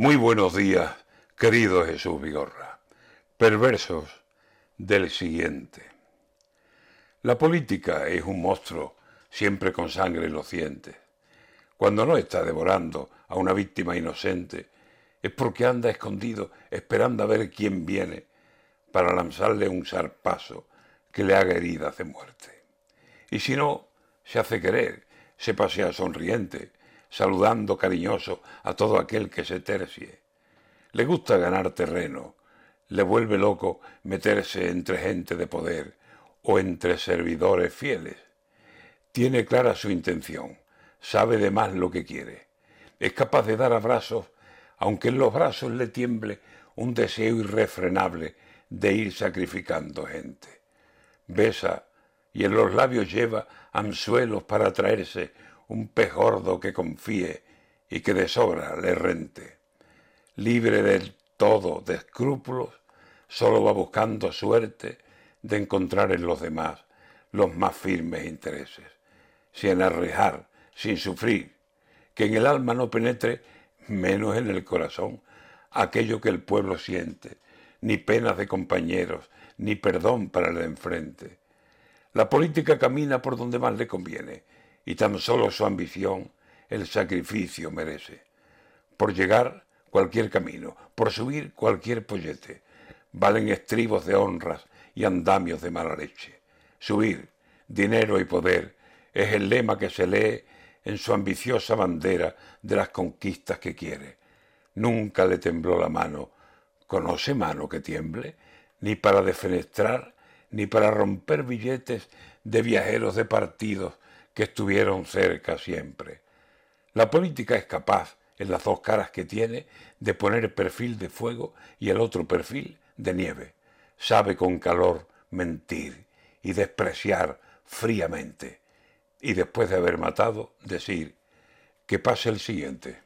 Muy buenos días, querido Jesús Vigorra. Perversos del siguiente. La política es un monstruo siempre con sangre en los dientes. Cuando no está devorando a una víctima inocente, es porque anda escondido esperando a ver quién viene para lanzarle un zarpazo que le haga heridas de muerte. Y si no, se hace querer, se pasea sonriente, saludando cariñoso a todo aquel que se tercie. Le gusta ganar terreno, le vuelve loco meterse entre gente de poder o entre servidores fieles. Tiene clara su intención, sabe de más lo que quiere. Es capaz de dar abrazos, aunque en los brazos le tiemble un deseo irrefrenable de ir sacrificando gente. Besa y en los labios lleva anzuelos para traerse un pez gordo que confíe y que de sobra le rente. Libre del todo de escrúpulos, solo va buscando suerte de encontrar en los demás los más firmes intereses, sin arrejar, sin sufrir, que en el alma no penetre, menos en el corazón, aquello que el pueblo siente, ni penas de compañeros, ni perdón para el enfrente. La política camina por donde más le conviene, y tan solo su ambición el sacrificio merece. Por llegar cualquier camino, por subir cualquier pollete, valen estribos de honras y andamios de mala leche. Subir, dinero y poder es el lema que se lee en su ambiciosa bandera de las conquistas que quiere. Nunca le tembló la mano. ¿Conoce mano que tiemble? Ni para defenestrar, ni para romper billetes de viajeros de partidos que estuvieron cerca siempre. La política es capaz, en las dos caras que tiene, de poner perfil de fuego y el otro perfil de nieve. Sabe con calor mentir y despreciar fríamente. Y después de haber matado, decir que pase el siguiente.